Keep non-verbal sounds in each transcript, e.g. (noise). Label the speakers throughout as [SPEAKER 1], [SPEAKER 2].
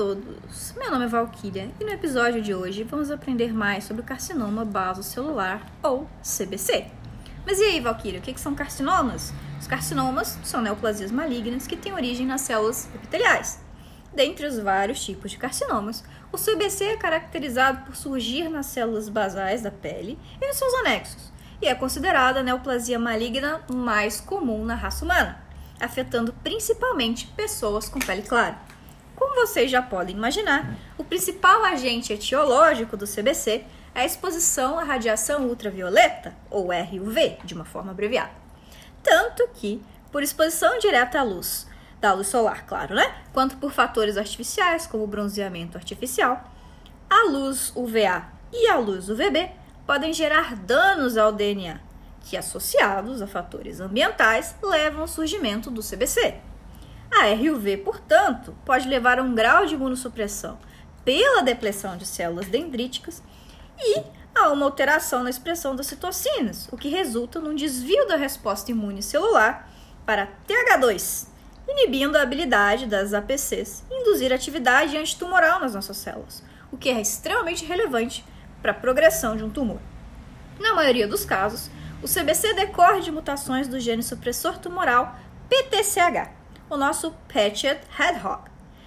[SPEAKER 1] todos! Meu nome é Valkyria e no episódio de hoje vamos aprender mais sobre o carcinoma basocelular ou CBC. Mas e aí, Valkyria, o que são carcinomas? Os carcinomas são neoplasias malignas que têm origem nas células epiteliais. Dentre os vários tipos de carcinomas, o CBC é caracterizado por surgir nas células basais da pele e nos seus anexos, e é considerada a neoplasia maligna mais comum na raça humana, afetando principalmente pessoas com pele clara. Como vocês já podem imaginar, o principal agente etiológico do CBC é a exposição à radiação ultravioleta, ou RUV, de uma forma abreviada. Tanto que, por exposição direta à luz, da luz solar, claro, né? Quanto por fatores artificiais, como bronzeamento artificial, a luz UVA e a luz UVB podem gerar danos ao DNA, que associados a fatores ambientais levam ao surgimento do CBC. A RUV, portanto, pode levar a um grau de imunossupressão pela depressão de células dendríticas e a uma alteração na expressão das citocinas, o que resulta num desvio da resposta imune celular para TH2, inibindo a habilidade das APCs induzir atividade antitumoral nas nossas células, o que é extremamente relevante para a progressão de um tumor. Na maioria dos casos, o CBC decorre de mutações do gene supressor tumoral PTCH, o nosso Patchet Hedgehog,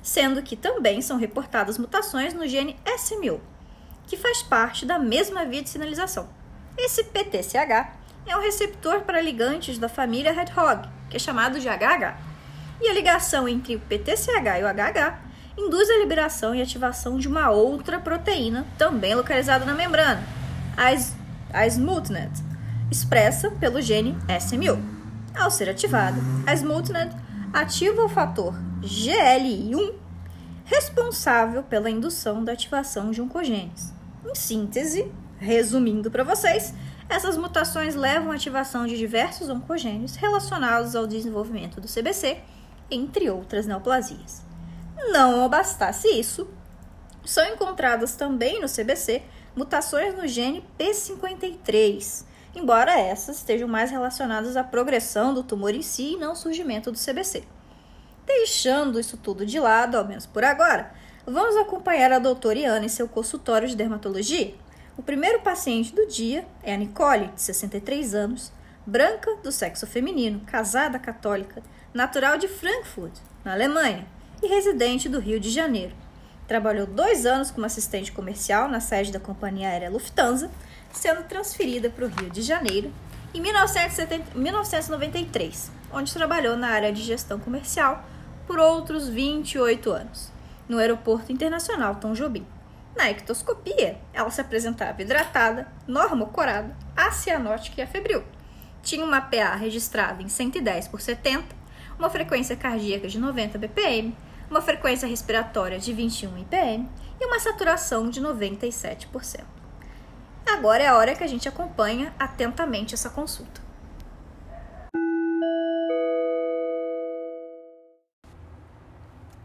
[SPEAKER 1] sendo que também são reportadas mutações no gene SMU, que faz parte da mesma via de sinalização. Esse PTCH é um receptor para ligantes da família Hedgehog, que é chamado de HH. E a ligação entre o PTCH e o HH induz a liberação e ativação de uma outra proteína, também localizada na membrana, a SMUTNET, expressa pelo gene SMU. Ao ser ativada, a SMUTNET ativa o fator GLI1, responsável pela indução da ativação de oncogenes. Em síntese, resumindo para vocês, essas mutações levam à ativação de diversos oncogenes relacionados ao desenvolvimento do CBC, entre outras neoplasias. Não bastasse isso, são encontradas também no CBC mutações no gene P53, embora essas estejam mais relacionadas à progressão do tumor em si e não ao surgimento do CBC. Deixando isso tudo de lado, ao menos por agora, vamos acompanhar a doutora Iana em seu consultório de dermatologia. O primeiro paciente do dia é a Nicole, de 63 anos, branca, do sexo feminino, casada católica, natural de Frankfurt, na Alemanha, e residente do Rio de Janeiro. Trabalhou dois anos como assistente comercial na sede da companhia aérea Lufthansa sendo transferida para o Rio de Janeiro em 1970, 1993, onde trabalhou na área de gestão comercial por outros 28 anos, no Aeroporto Internacional Tom Jobim. Na ectoscopia, ela se apresentava hidratada, normocorada, acianótica e afebril. Tinha uma PA registrada em 110 por 70, uma frequência cardíaca de 90 BPM, uma frequência respiratória de 21 IPM e uma saturação de 97%. Agora é a hora que a gente acompanha atentamente essa consulta.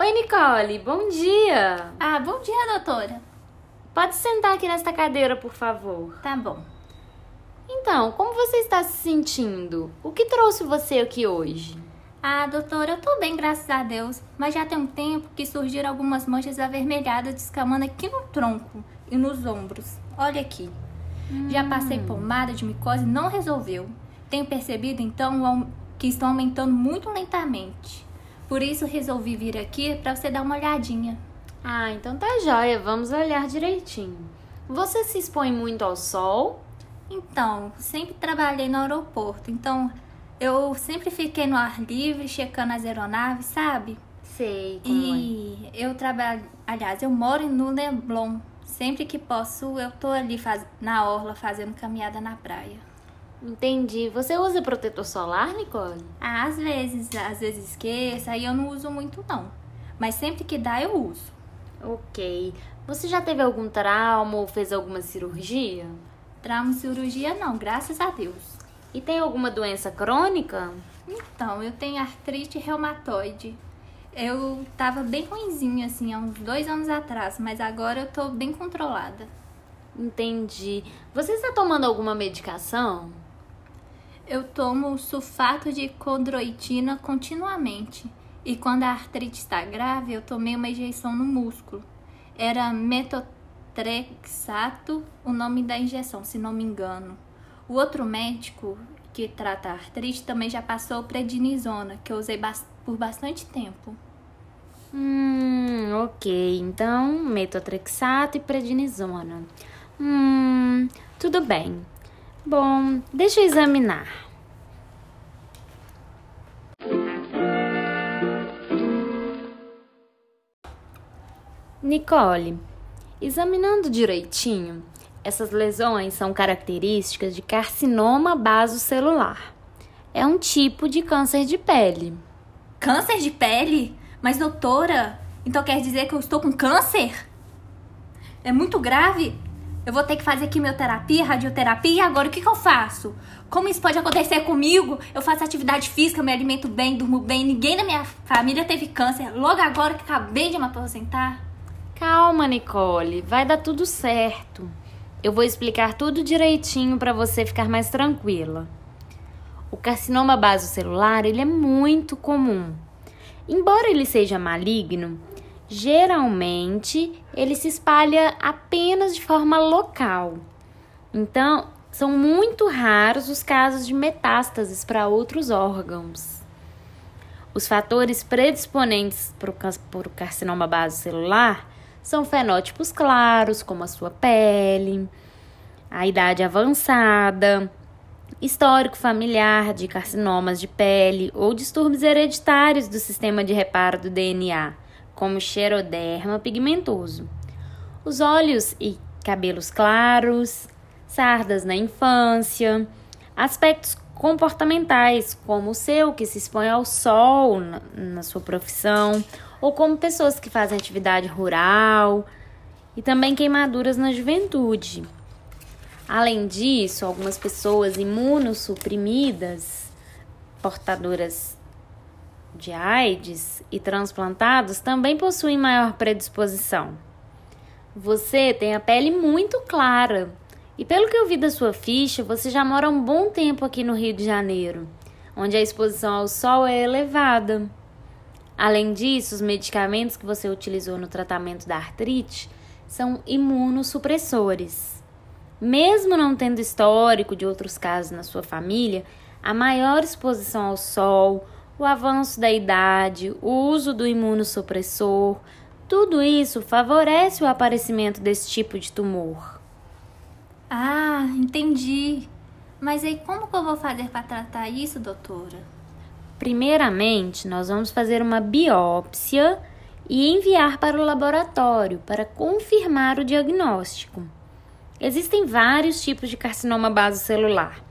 [SPEAKER 2] Oi, Nicole, bom dia!
[SPEAKER 3] Ah, bom dia, doutora.
[SPEAKER 2] Pode sentar aqui nesta cadeira, por favor.
[SPEAKER 3] Tá bom.
[SPEAKER 2] Então, como você está se sentindo? O que trouxe você aqui hoje?
[SPEAKER 3] Ah, doutora, eu tô bem, graças a Deus, mas já tem um tempo que surgiram algumas manchas avermelhadas descamando aqui no tronco e nos ombros. Olha aqui. Hum. Já passei pomada de micose e não resolveu. Tenho percebido então que estão aumentando muito lentamente. Por isso resolvi vir aqui para você dar uma olhadinha.
[SPEAKER 2] Ah, então tá jóia, vamos olhar direitinho. Você se expõe muito ao sol?
[SPEAKER 3] Então, sempre trabalhei no aeroporto, então eu sempre fiquei no ar livre, checando as aeronaves, sabe?
[SPEAKER 2] Sei.
[SPEAKER 3] E é. eu trabalho, aliás, eu moro no Leblon, Sempre que posso, eu tô ali faz... na orla fazendo caminhada na praia.
[SPEAKER 2] Entendi. Você usa protetor solar, Nicole?
[SPEAKER 3] Ah, às vezes, às vezes esqueço, aí eu não uso muito não. Mas sempre que dá, eu uso.
[SPEAKER 2] Ok. Você já teve algum trauma ou fez alguma cirurgia?
[SPEAKER 3] Trauma e cirurgia não, graças a Deus.
[SPEAKER 2] E tem alguma doença crônica?
[SPEAKER 3] Então, eu tenho artrite reumatoide eu tava bem ruimzinho, assim, há uns dois anos atrás, mas agora eu tô bem controlada.
[SPEAKER 2] Entendi. Você está tomando alguma medicação?
[SPEAKER 3] Eu tomo sulfato de condroitina continuamente. E quando a artrite está grave, eu tomei uma injeção no músculo. Era metotrexato o nome da injeção, se não me engano. O outro médico que trata a artrite também já passou prednisona, que eu usei por bastante tempo.
[SPEAKER 2] Hum, ok. Então, metotrexato e prednisona. Hum, tudo bem. Bom, deixa eu examinar. Nicole, examinando direitinho, essas lesões são características de carcinoma basocelular. É um tipo de câncer de pele.
[SPEAKER 3] Câncer de pele? Mas, doutora, então quer dizer que eu estou com câncer? É muito grave? Eu vou ter que fazer quimioterapia, radioterapia e agora o que, que eu faço? Como isso pode acontecer comigo? Eu faço atividade física, me alimento bem, durmo bem, ninguém na minha família teve câncer. Logo agora que acabei de me aposentar.
[SPEAKER 2] Calma, Nicole, vai dar tudo certo. Eu vou explicar tudo direitinho para você ficar mais tranquila. O carcinoma basocelular, ele é muito comum. Embora ele seja maligno, geralmente ele se espalha apenas de forma local. Então, são muito raros os casos de metástases para outros órgãos. Os fatores predisponentes para o carcinoma basocelular são fenótipos claros, como a sua pele, a idade avançada, histórico familiar de carcinomas de pele ou distúrbios hereditários do sistema de reparo do DNA, como xeroderma pigmentoso. Os olhos e cabelos claros, sardas na infância, aspectos comportamentais, como o seu que se expõe ao sol na, na sua profissão, ou como pessoas que fazem atividade rural, e também queimaduras na juventude. Além disso, algumas pessoas imunossuprimidas, portadoras de AIDS e transplantados também possuem maior predisposição. Você tem a pele muito clara e, pelo que eu vi da sua ficha, você já mora um bom tempo aqui no Rio de Janeiro, onde a exposição ao sol é elevada. Além disso, os medicamentos que você utilizou no tratamento da artrite são imunossupressores. Mesmo não tendo histórico de outros casos na sua família, a maior exposição ao sol, o avanço da idade, o uso do imunossupressor, tudo isso favorece o aparecimento desse tipo de tumor.
[SPEAKER 3] Ah, entendi. Mas aí como que eu vou fazer para tratar isso, doutora?
[SPEAKER 2] Primeiramente, nós vamos fazer uma biópsia e enviar para o laboratório para confirmar o diagnóstico. Existem vários tipos de carcinoma basocelular.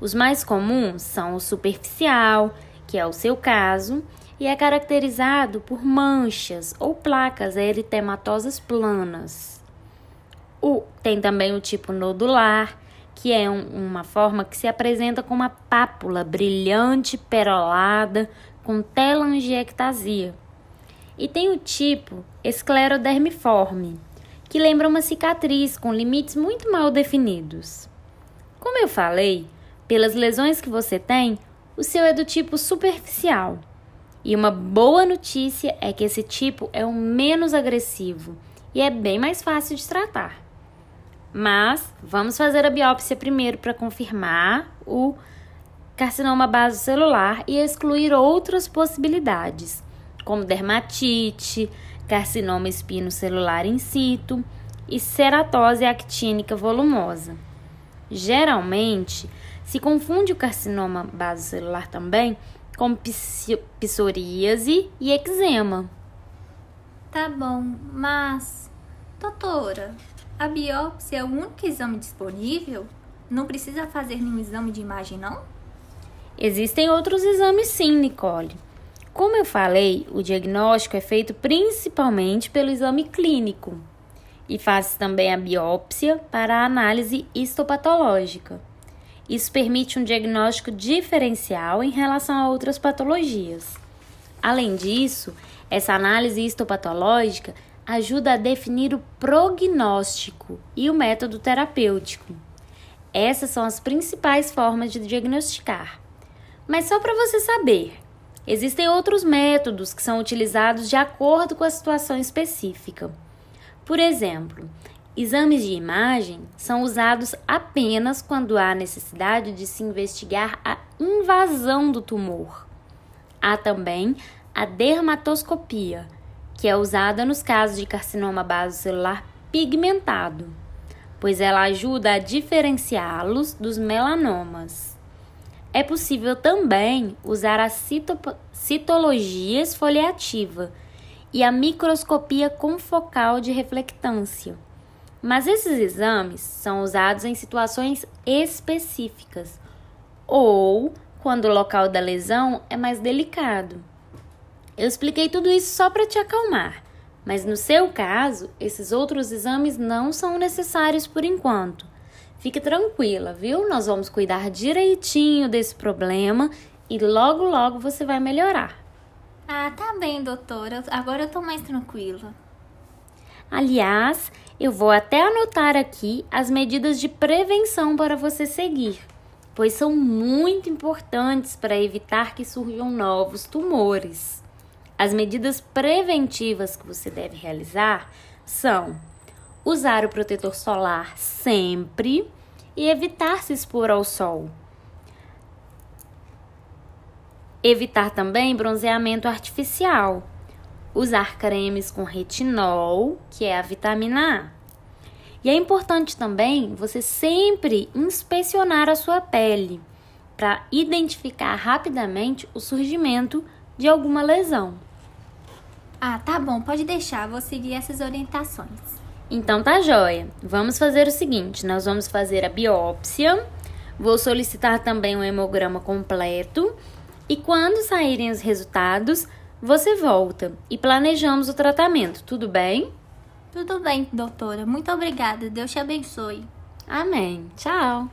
[SPEAKER 2] Os mais comuns são o superficial, que é o seu caso, e é caracterizado por manchas ou placas eritematosas planas. O, tem também o tipo nodular, que é um, uma forma que se apresenta com uma pápula brilhante, perolada, com telangiectasia. E tem o tipo esclerodermiforme, que lembra uma cicatriz com limites muito mal definidos. Como eu falei, pelas lesões que você tem, o seu é do tipo superficial. E uma boa notícia é que esse tipo é o menos agressivo e é bem mais fácil de tratar. Mas vamos fazer a biópsia primeiro para confirmar o carcinoma basocelular e excluir outras possibilidades, como dermatite, carcinoma espinocelular in situ e ceratose actínica volumosa. Geralmente, se confunde o carcinoma basocelular também com psoríase e eczema.
[SPEAKER 3] Tá bom, mas, doutora, a biópsia é o único exame disponível? Não precisa fazer nenhum exame de imagem, não?
[SPEAKER 2] Existem outros exames sim, Nicole. Como eu falei, o diagnóstico é feito principalmente pelo exame clínico e faz também a biópsia para a análise histopatológica. Isso permite um diagnóstico diferencial em relação a outras patologias. Além disso, essa análise histopatológica ajuda a definir o prognóstico e o método terapêutico. Essas são as principais formas de diagnosticar. Mas só para você saber, Existem outros métodos que são utilizados de acordo com a situação específica. Por exemplo, exames de imagem são usados apenas quando há necessidade de se investigar a invasão do tumor. Há também a dermatoscopia, que é usada nos casos de carcinoma basocelular pigmentado, pois ela ajuda a diferenciá-los dos melanomas. É possível também usar a citologia esfoliativa e a microscopia confocal de reflectância. Mas esses exames são usados em situações específicas ou quando o local da lesão é mais delicado. Eu expliquei tudo isso só para te acalmar, mas no seu caso, esses outros exames não são necessários por enquanto. Fique tranquila, viu? Nós vamos cuidar direitinho desse problema e logo, logo você vai melhorar.
[SPEAKER 3] Ah, tá bem, doutora. Agora eu tô mais tranquila.
[SPEAKER 2] Aliás, eu vou até anotar aqui as medidas de prevenção para você seguir, pois são muito importantes para evitar que surjam novos tumores. As medidas preventivas que você deve realizar são usar o protetor solar sempre e evitar se expor ao sol. Evitar também bronzeamento artificial. Usar cremes com retinol, que é a vitamina A. E é importante também você sempre inspecionar a sua pele para identificar rapidamente o surgimento de alguma lesão.
[SPEAKER 3] Ah, tá bom, pode deixar, vou seguir essas orientações.
[SPEAKER 2] Então tá joia. Vamos fazer o seguinte: nós vamos fazer a biópsia. Vou solicitar também um hemograma completo. E quando saírem os resultados, você volta e planejamos o tratamento, tudo bem?
[SPEAKER 3] Tudo bem, doutora. Muito obrigada. Deus te abençoe.
[SPEAKER 2] Amém. Tchau.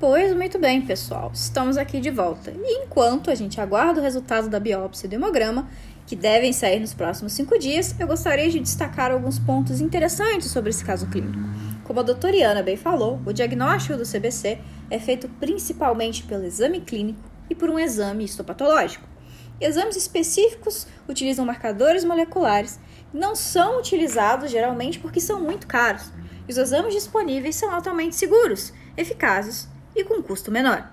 [SPEAKER 1] Pois muito bem, pessoal. Estamos aqui de volta. E enquanto a gente aguarda o resultado da biópsia do hemograma, que devem sair nos próximos cinco dias, eu gostaria de destacar alguns pontos interessantes sobre esse caso clínico. Como a doutora Iana bem falou, o diagnóstico do CBC é feito principalmente pelo exame clínico e por um exame histopatológico. Exames específicos utilizam marcadores moleculares e não são utilizados geralmente porque são muito caros. E os exames disponíveis são altamente seguros, eficazes e com custo menor.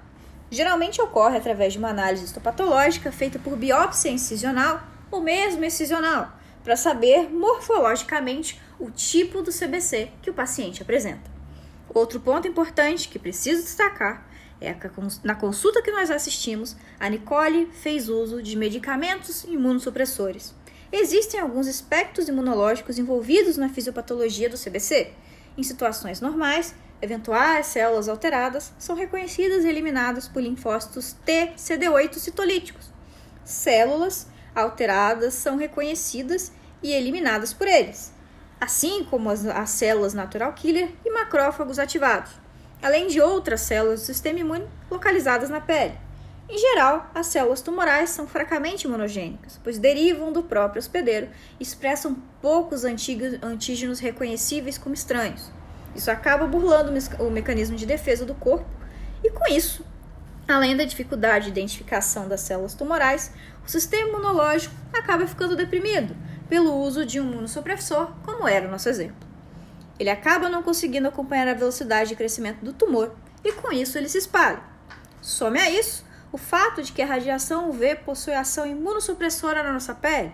[SPEAKER 1] Geralmente ocorre através de uma análise histopatológica feita por biópsia incisional ou mesmo excisional, para saber morfologicamente o tipo do CBC que o paciente apresenta. Outro ponto importante que preciso destacar é que na consulta que nós assistimos, a Nicole fez uso de medicamentos imunossupressores. Existem alguns aspectos imunológicos envolvidos na fisiopatologia do CBC. Em situações normais, eventuais células alteradas são reconhecidas e eliminadas por linfócitos T CD8 citolíticos. Células alteradas são reconhecidas e eliminadas por eles, assim como as, as células natural killer e macrófagos ativados, além de outras células do sistema imune localizadas na pele. Em geral, as células tumorais são fracamente imunogênicas, pois derivam do próprio hospedeiro e expressam poucos antígenos reconhecíveis como estranhos. Isso acaba burlando o mecanismo de defesa do corpo, e com isso, além da dificuldade de identificação das células tumorais, o sistema imunológico acaba ficando deprimido pelo uso de um imunossupressor, como era o nosso exemplo. Ele acaba não conseguindo acompanhar a velocidade de crescimento do tumor e com isso ele se espalha. Some a isso o fato de que a radiação UV possui ação imunossupressora na nossa pele,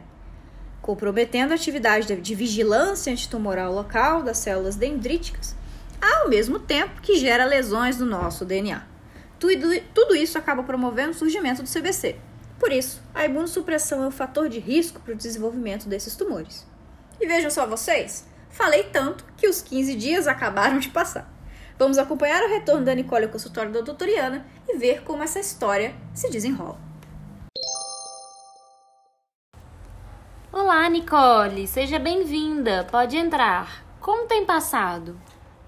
[SPEAKER 1] comprometendo a atividade de vigilância antitumoral local das células dendríticas, ao mesmo tempo que gera lesões do nosso DNA. Tudo, tudo isso acaba promovendo o surgimento do CBC, por isso, a imunossupressão é um fator de risco para o desenvolvimento desses tumores. E vejam só vocês, falei tanto que os 15 dias acabaram de passar. Vamos acompanhar o retorno da Nicole ao consultório da doutoriana e ver como essa história se desenrola.
[SPEAKER 2] Olá, Nicole, seja bem-vinda. Pode entrar. Como tem passado?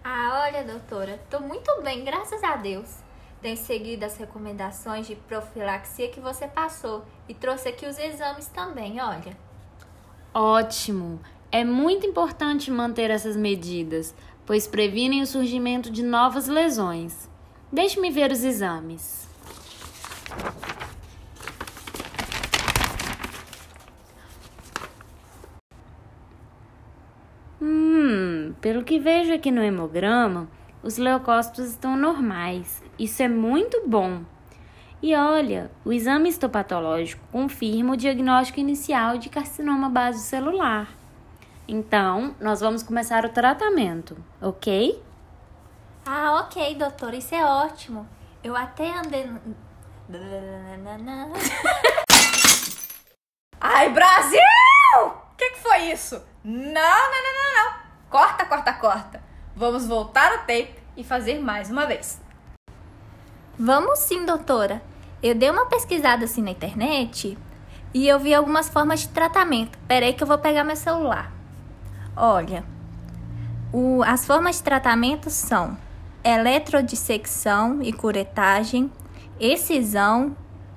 [SPEAKER 3] Ah, olha, doutora, tô muito bem, graças a Deus tem seguido as recomendações de profilaxia que você passou e trouxe aqui os exames também, olha.
[SPEAKER 2] Ótimo! É muito importante manter essas medidas, pois previnem o surgimento de novas lesões. Deixe-me ver os exames. Hum, pelo que vejo aqui no hemograma, os leucócitos estão normais. Isso é muito bom. E olha, o exame histopatológico confirma o diagnóstico inicial de carcinoma base celular. Então, nós vamos começar o tratamento, ok?
[SPEAKER 3] Ah, ok, doutor, isso é ótimo. Eu até andei. (laughs)
[SPEAKER 1] Ai, Brasil! O que, que foi isso? Não, não, não, não, não. Corta, corta, corta. Vamos voltar ao tape e fazer mais uma vez.
[SPEAKER 3] Vamos sim, doutora. Eu dei uma pesquisada assim na internet e eu vi algumas formas de tratamento. Peraí que eu vou pegar meu celular. Olha, o, as formas de tratamento são eletrodissecção e curetagem, excisão,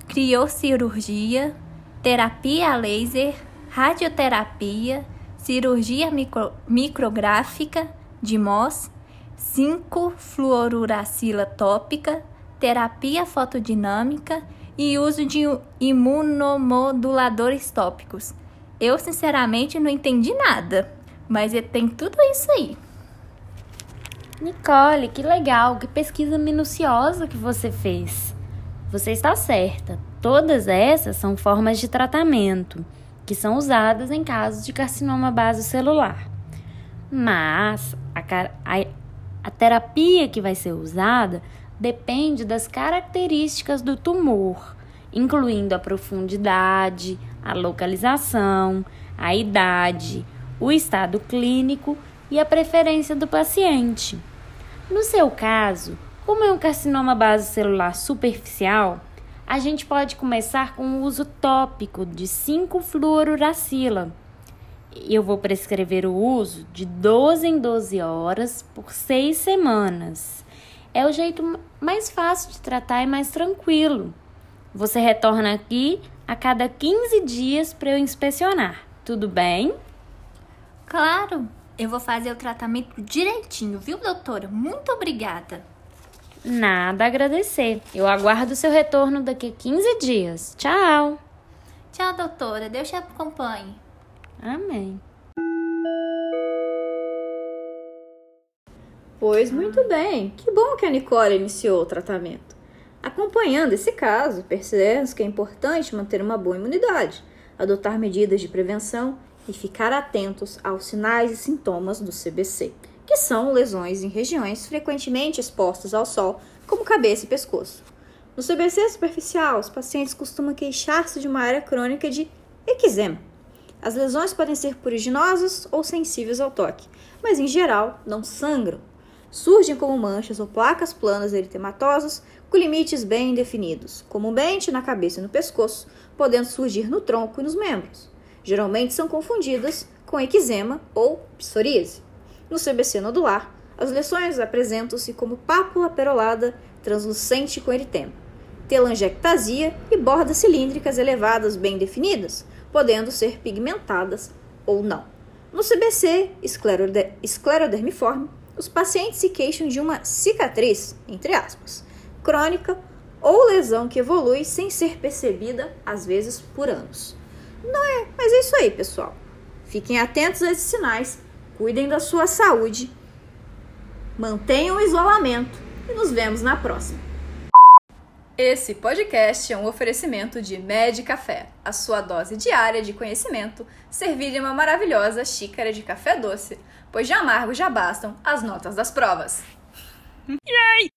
[SPEAKER 3] criocirurgia, terapia a laser, radioterapia, cirurgia micro, micrográfica de MOS, 5-fluoruracila tópica, terapia fotodinâmica e uso de imunomoduladores tópicos. Eu, sinceramente, não entendi nada, mas tem tudo isso aí.
[SPEAKER 2] Nicole, que legal, que pesquisa minuciosa que você fez. Você está certa. Todas essas são formas de tratamento que são usadas em casos de carcinoma base celular. Mas a, a, a terapia que vai ser usada depende das características do tumor, incluindo a profundidade, a localização, a idade, o estado clínico e a preferência do paciente. No seu caso, como é um carcinoma base celular superficial, a gente pode começar com o uso tópico de 5-fluoruracila. Eu vou prescrever o uso de 12 em 12 horas por 6 semanas. É o jeito mais fácil de tratar e mais tranquilo. Você retorna aqui a cada 15 dias para eu inspecionar. Tudo bem?
[SPEAKER 3] Claro! Eu vou fazer o tratamento direitinho, viu, doutora? Muito obrigada.
[SPEAKER 2] Nada a agradecer. Eu aguardo seu retorno daqui a 15 dias. Tchau.
[SPEAKER 3] Tchau, doutora. Deus te acompanhe.
[SPEAKER 2] Amém.
[SPEAKER 1] Pois muito bem. Que bom que a Nicole iniciou o tratamento. Acompanhando esse caso, percebemos que é importante manter uma boa imunidade, adotar medidas de prevenção e ficar atentos aos sinais e sintomas do CBC, que são lesões em regiões frequentemente expostas ao sol, como cabeça e pescoço. No CBC superficial, os pacientes costumam queixar-se de uma área crônica de eczema. As lesões podem ser puriginosas ou sensíveis ao toque, mas em geral não sangram. Surgem como manchas ou placas planas eritematosas com limites bem definidos, comumente na cabeça e no pescoço, podendo surgir no tronco e nos membros geralmente são confundidas com eczema ou psoríase. No CBC nodular, as lesões apresentam-se como pápula perolada translucente com eritema, telangiectasia e bordas cilíndricas elevadas bem definidas, podendo ser pigmentadas ou não. No CBC esclerodermiforme, os pacientes se queixam de uma cicatriz, entre aspas, crônica ou lesão que evolui sem ser percebida, às vezes por anos. Não é, mas é isso aí, pessoal. Fiquem atentos a esses sinais, cuidem da sua saúde, mantenham o isolamento e nos vemos na próxima. Esse podcast é um oferecimento de Med Café, a sua dose diária de conhecimento, servida em uma maravilhosa xícara de café doce, pois de amargo já bastam as notas das provas. Yay!